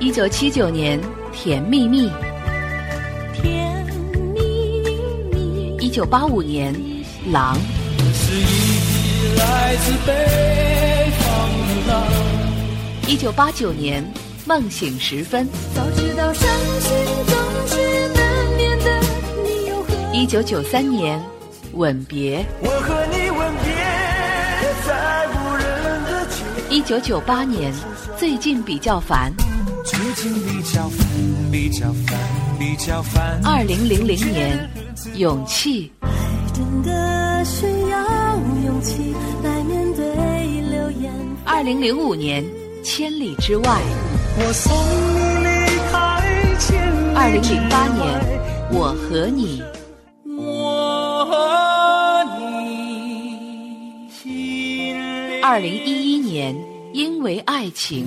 一九七九年，《甜蜜蜜》。甜蜜蜜。一九八五年，《狼》。是一匹来自北方的狼。一九八九年，《梦醒时分》。早知道伤心总是难免的，你又何一九九三年，《吻别》。我和你吻别在无人的街。一九九八年，最近比较烦。最近比较烦，比较烦，比较烦。二零零零年，勇气。爱真的需要勇气来面对流言。二零零五年，千里之外。我送你离开千里之外。二零零八年，我和你。我和你心里。二零一一年，因为爱情。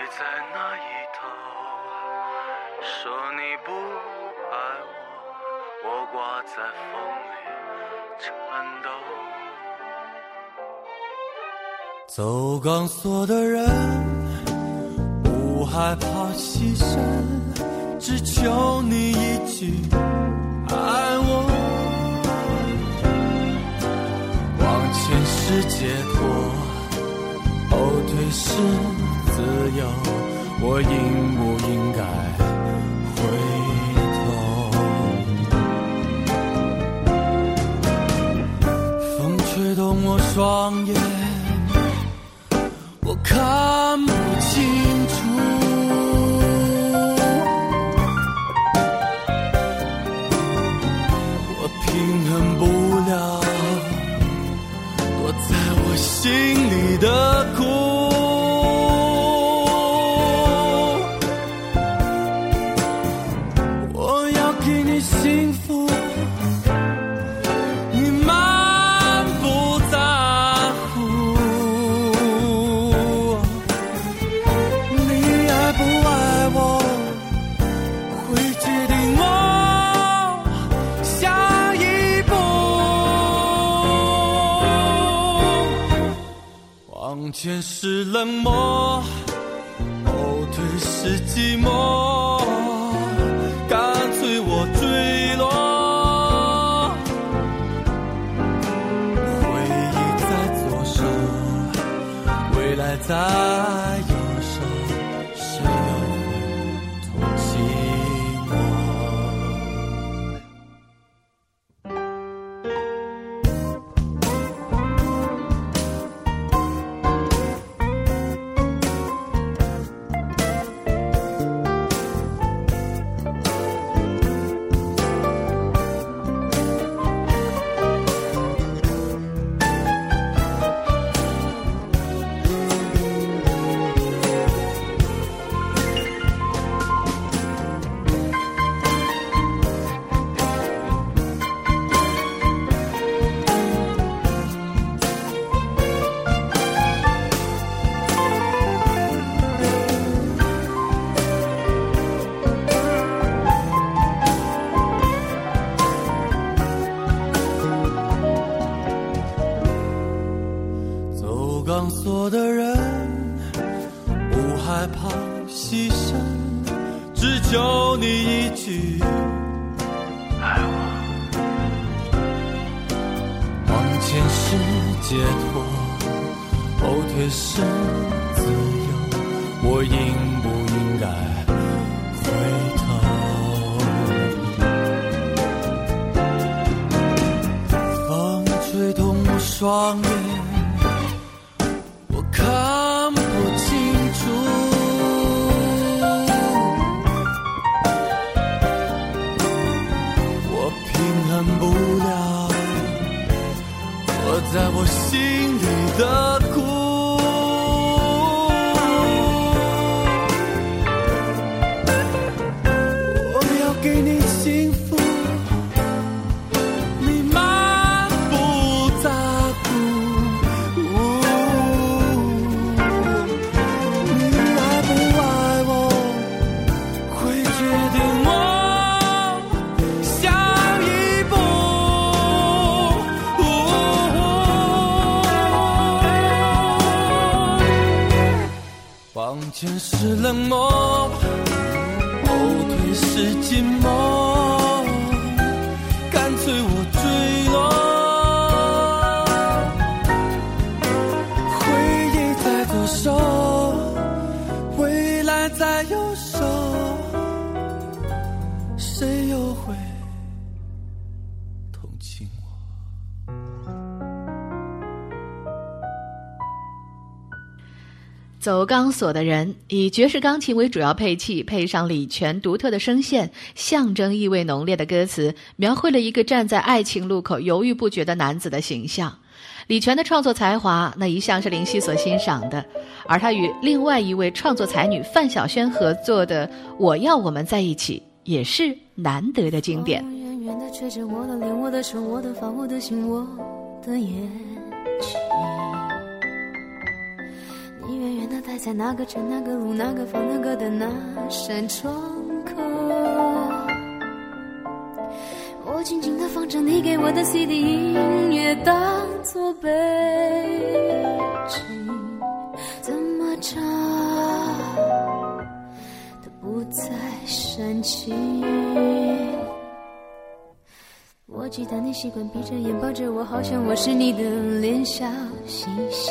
你在那一头，说你不爱我，我挂在风里颤抖。走钢索的人。不害怕牺牲，只求你一句爱我。往前是解脱，后退是自由，我应不应该回头？风吹动我双眼，我看不清楚。我平衡不了躲在我心里的苦。往前是冷漠，后退是寂寞，干脆我坠落。回忆在左手，未来在右你一句爱我。往前是解脱，后退是自由，我应不应该回头？风吹动我双眼。走钢索的人以爵士钢琴为主要配器，配上李泉独特的声线，象征意味浓烈的歌词，描绘了一个站在爱情路口犹豫不决的男子的形象。李泉的创作才华，那一向是林夕所欣赏的，而他与另外一位创作才女范晓萱合作的《我要我们在一起》，也是难得的经典。我的脸，我的手，我的发，我的心，我的眼睛。远远的待在那个城、那个路、那个房、那个的那扇窗口。我静静的放着你给我的 CD 音乐，当作背景，怎么唱都不再煽情。我记得你习惯闭着眼抱着我，好像我是你的脸笑嘻嘻。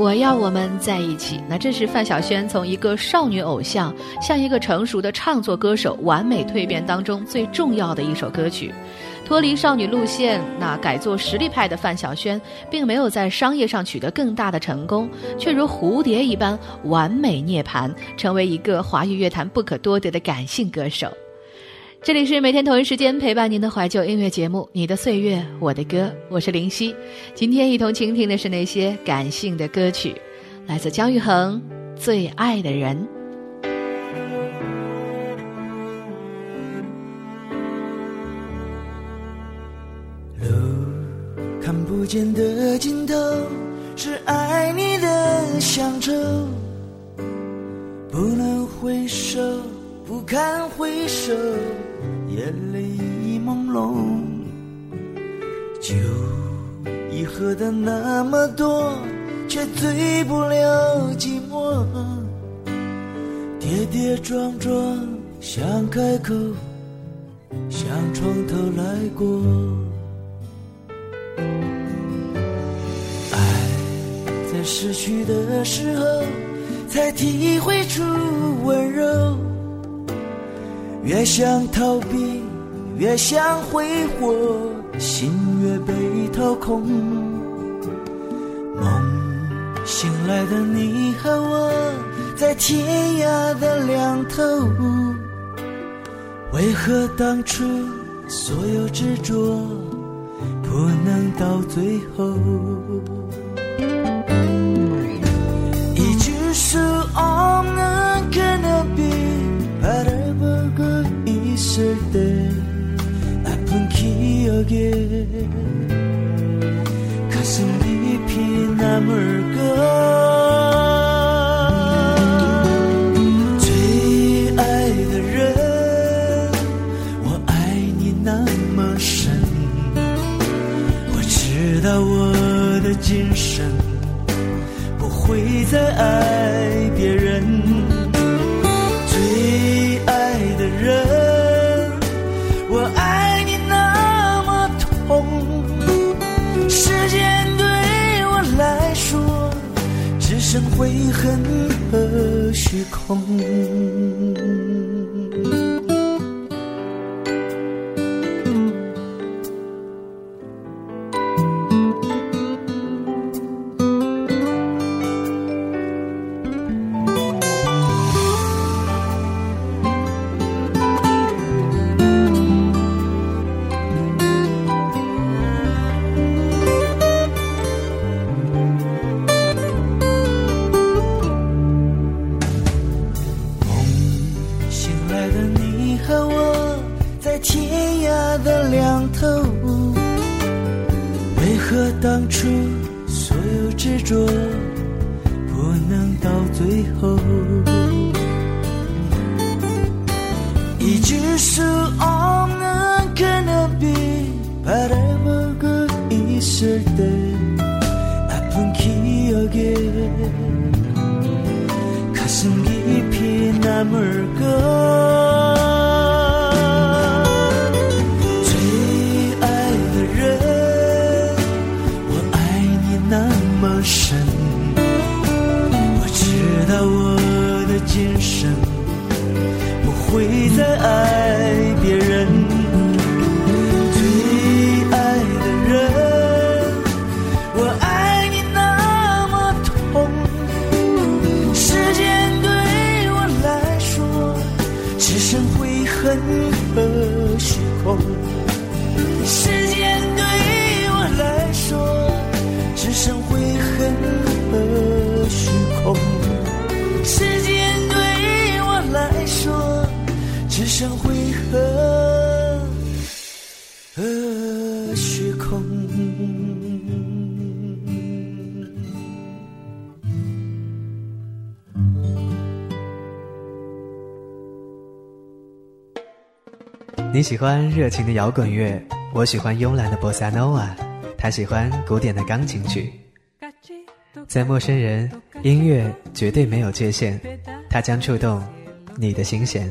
我要我们在一起。那这是范晓萱从一个少女偶像向一个成熟的唱作歌手完美蜕变当中最重要的一首歌曲。脱离少女路线，那改做实力派的范晓萱，并没有在商业上取得更大的成功，却如蝴蝶一般完美涅槃，成为一个华语乐坛不可多得的感性歌手。这里是每天同一时间陪伴您的怀旧音乐节目《你的岁月我的歌》，我是林夕。今天一同倾听的是那些感性的歌曲，来自姜育恒《最爱的人》。路看不见的尽头，是爱你的乡愁，不能回首，不堪回首。眼泪已朦胧，酒已喝的那么多，却醉不了寂寞。跌跌撞撞想开口，想从头来过。爱在失去的时候，才体会出温柔。越想逃避，越想挥霍，心越被掏空。梦醒来的你和我，在天涯的两头，为何当初所有执着不能到最后？있을 때 아픈 기억에 가슴 깊이 남을까 你 悔恨和虚空。 있을 때 아픈 기억에 가슴 깊이 남을 你喜欢热情的摇滚乐，我喜欢慵懒的波萨诺瓦，他喜欢古典的钢琴曲。在陌生人，音乐绝对没有界限，它将触动你的心弦。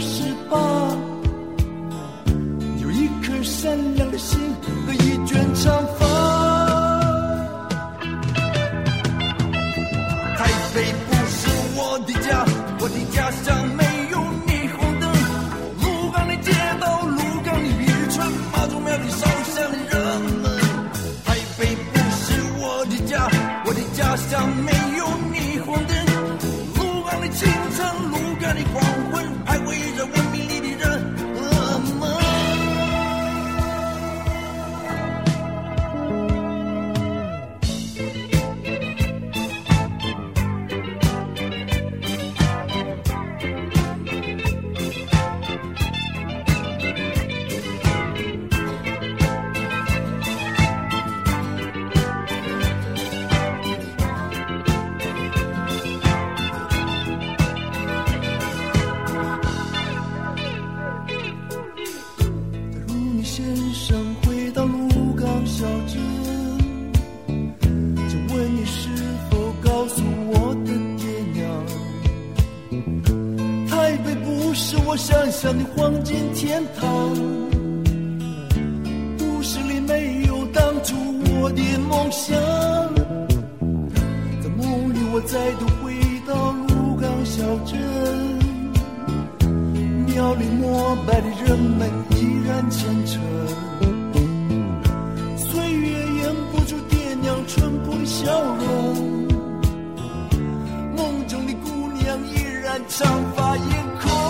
十八，有一颗善良的心和一卷长发。是我想象的黄金天堂，都市里没有当初我的梦想。在梦里，我再度回到鹿港小镇。庙里膜拜的人们依然虔诚，岁月掩不住爹娘淳朴的笑容，梦中的姑娘依然长发艳空。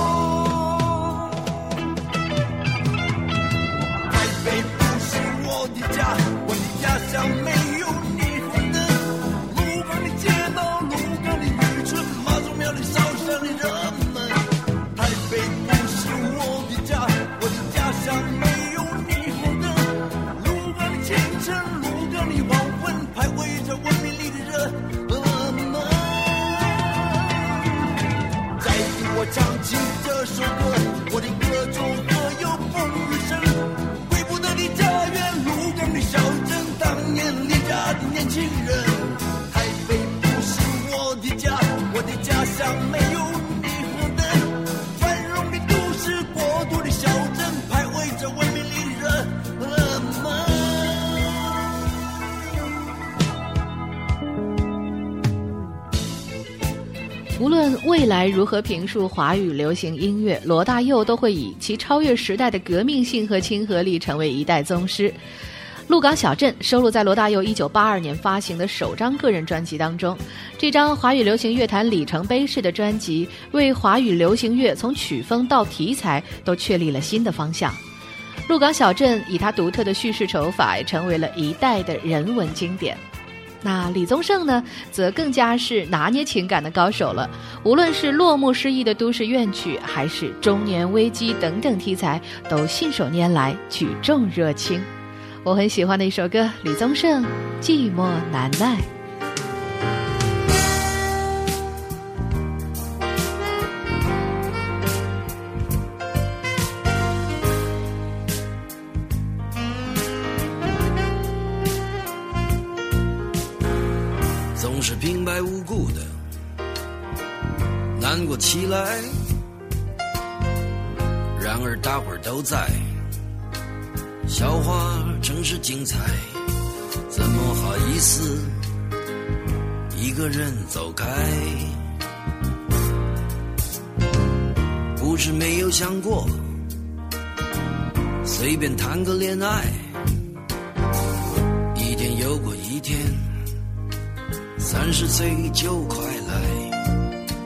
来如何评述华语流行音乐，罗大佑都会以其超越时代的革命性和亲和力成为一代宗师。《鹿港小镇》收录在罗大佑1982年发行的首张个人专辑当中。这张华语流行乐坛里程碑式的专辑，为华语流行乐从曲风到题材都确立了新的方向。《鹿港小镇》以他独特的叙事手法，成为了一代的人文经典。那李宗盛呢，则更加是拿捏情感的高手了。无论是落幕失意的都市怨曲，还是中年危机等等题材，都信手拈来，举重若轻。我很喜欢的一首歌，李宗盛《寂寞难耐》。来。然而大伙儿都在，笑话真是精彩，怎么好意思一个人走开？不是没有想过，随便谈个恋爱，一天又过一天。三十岁就快来，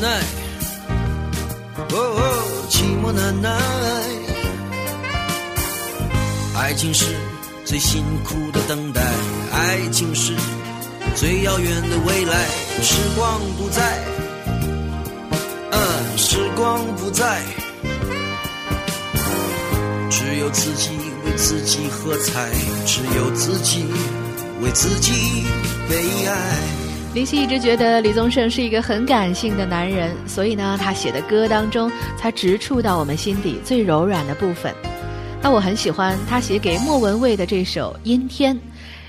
难耐，哦哦，寂寞难耐。爱情是最辛苦的等待，爱情是最遥远的未来。时光不再，嗯，时光不再，只有自己为自己喝彩，只有自己为自己悲哀。林夕一直觉得李宗盛是一个很感性的男人，所以呢，他写的歌当中才直触到我们心底最柔软的部分。那我很喜欢他写给莫文蔚的这首《阴天》，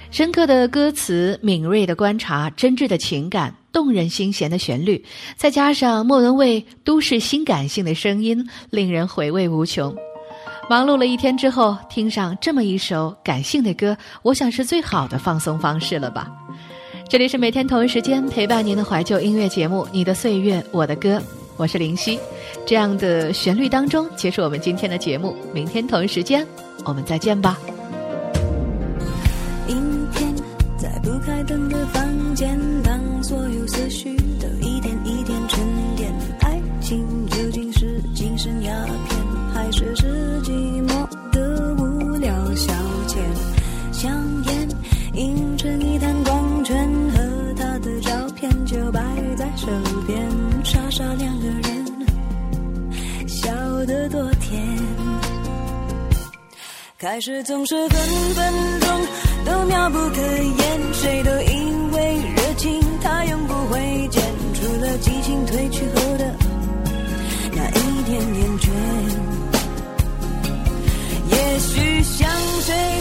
深刻的歌词、敏锐的观察、真挚的情感、动人心弦的旋律，再加上莫文蔚都市新感性的声音，令人回味无穷。忙碌了一天之后，听上这么一首感性的歌，我想是最好的放松方式了吧。这里是每天同一时间陪伴您的怀旧音乐节目《你的岁月我的歌》，我是林夕。这样的旋律当中结束我们今天的节目，明天同一时间我们再见吧。开始总是分分钟都妙不可言，谁都以为热情它永不会减，除了激情褪去后的那一点点倦。也许像谁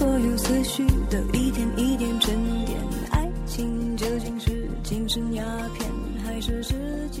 所有思绪都一点一点沉淀，爱情究竟是精神鸦片，还是世纪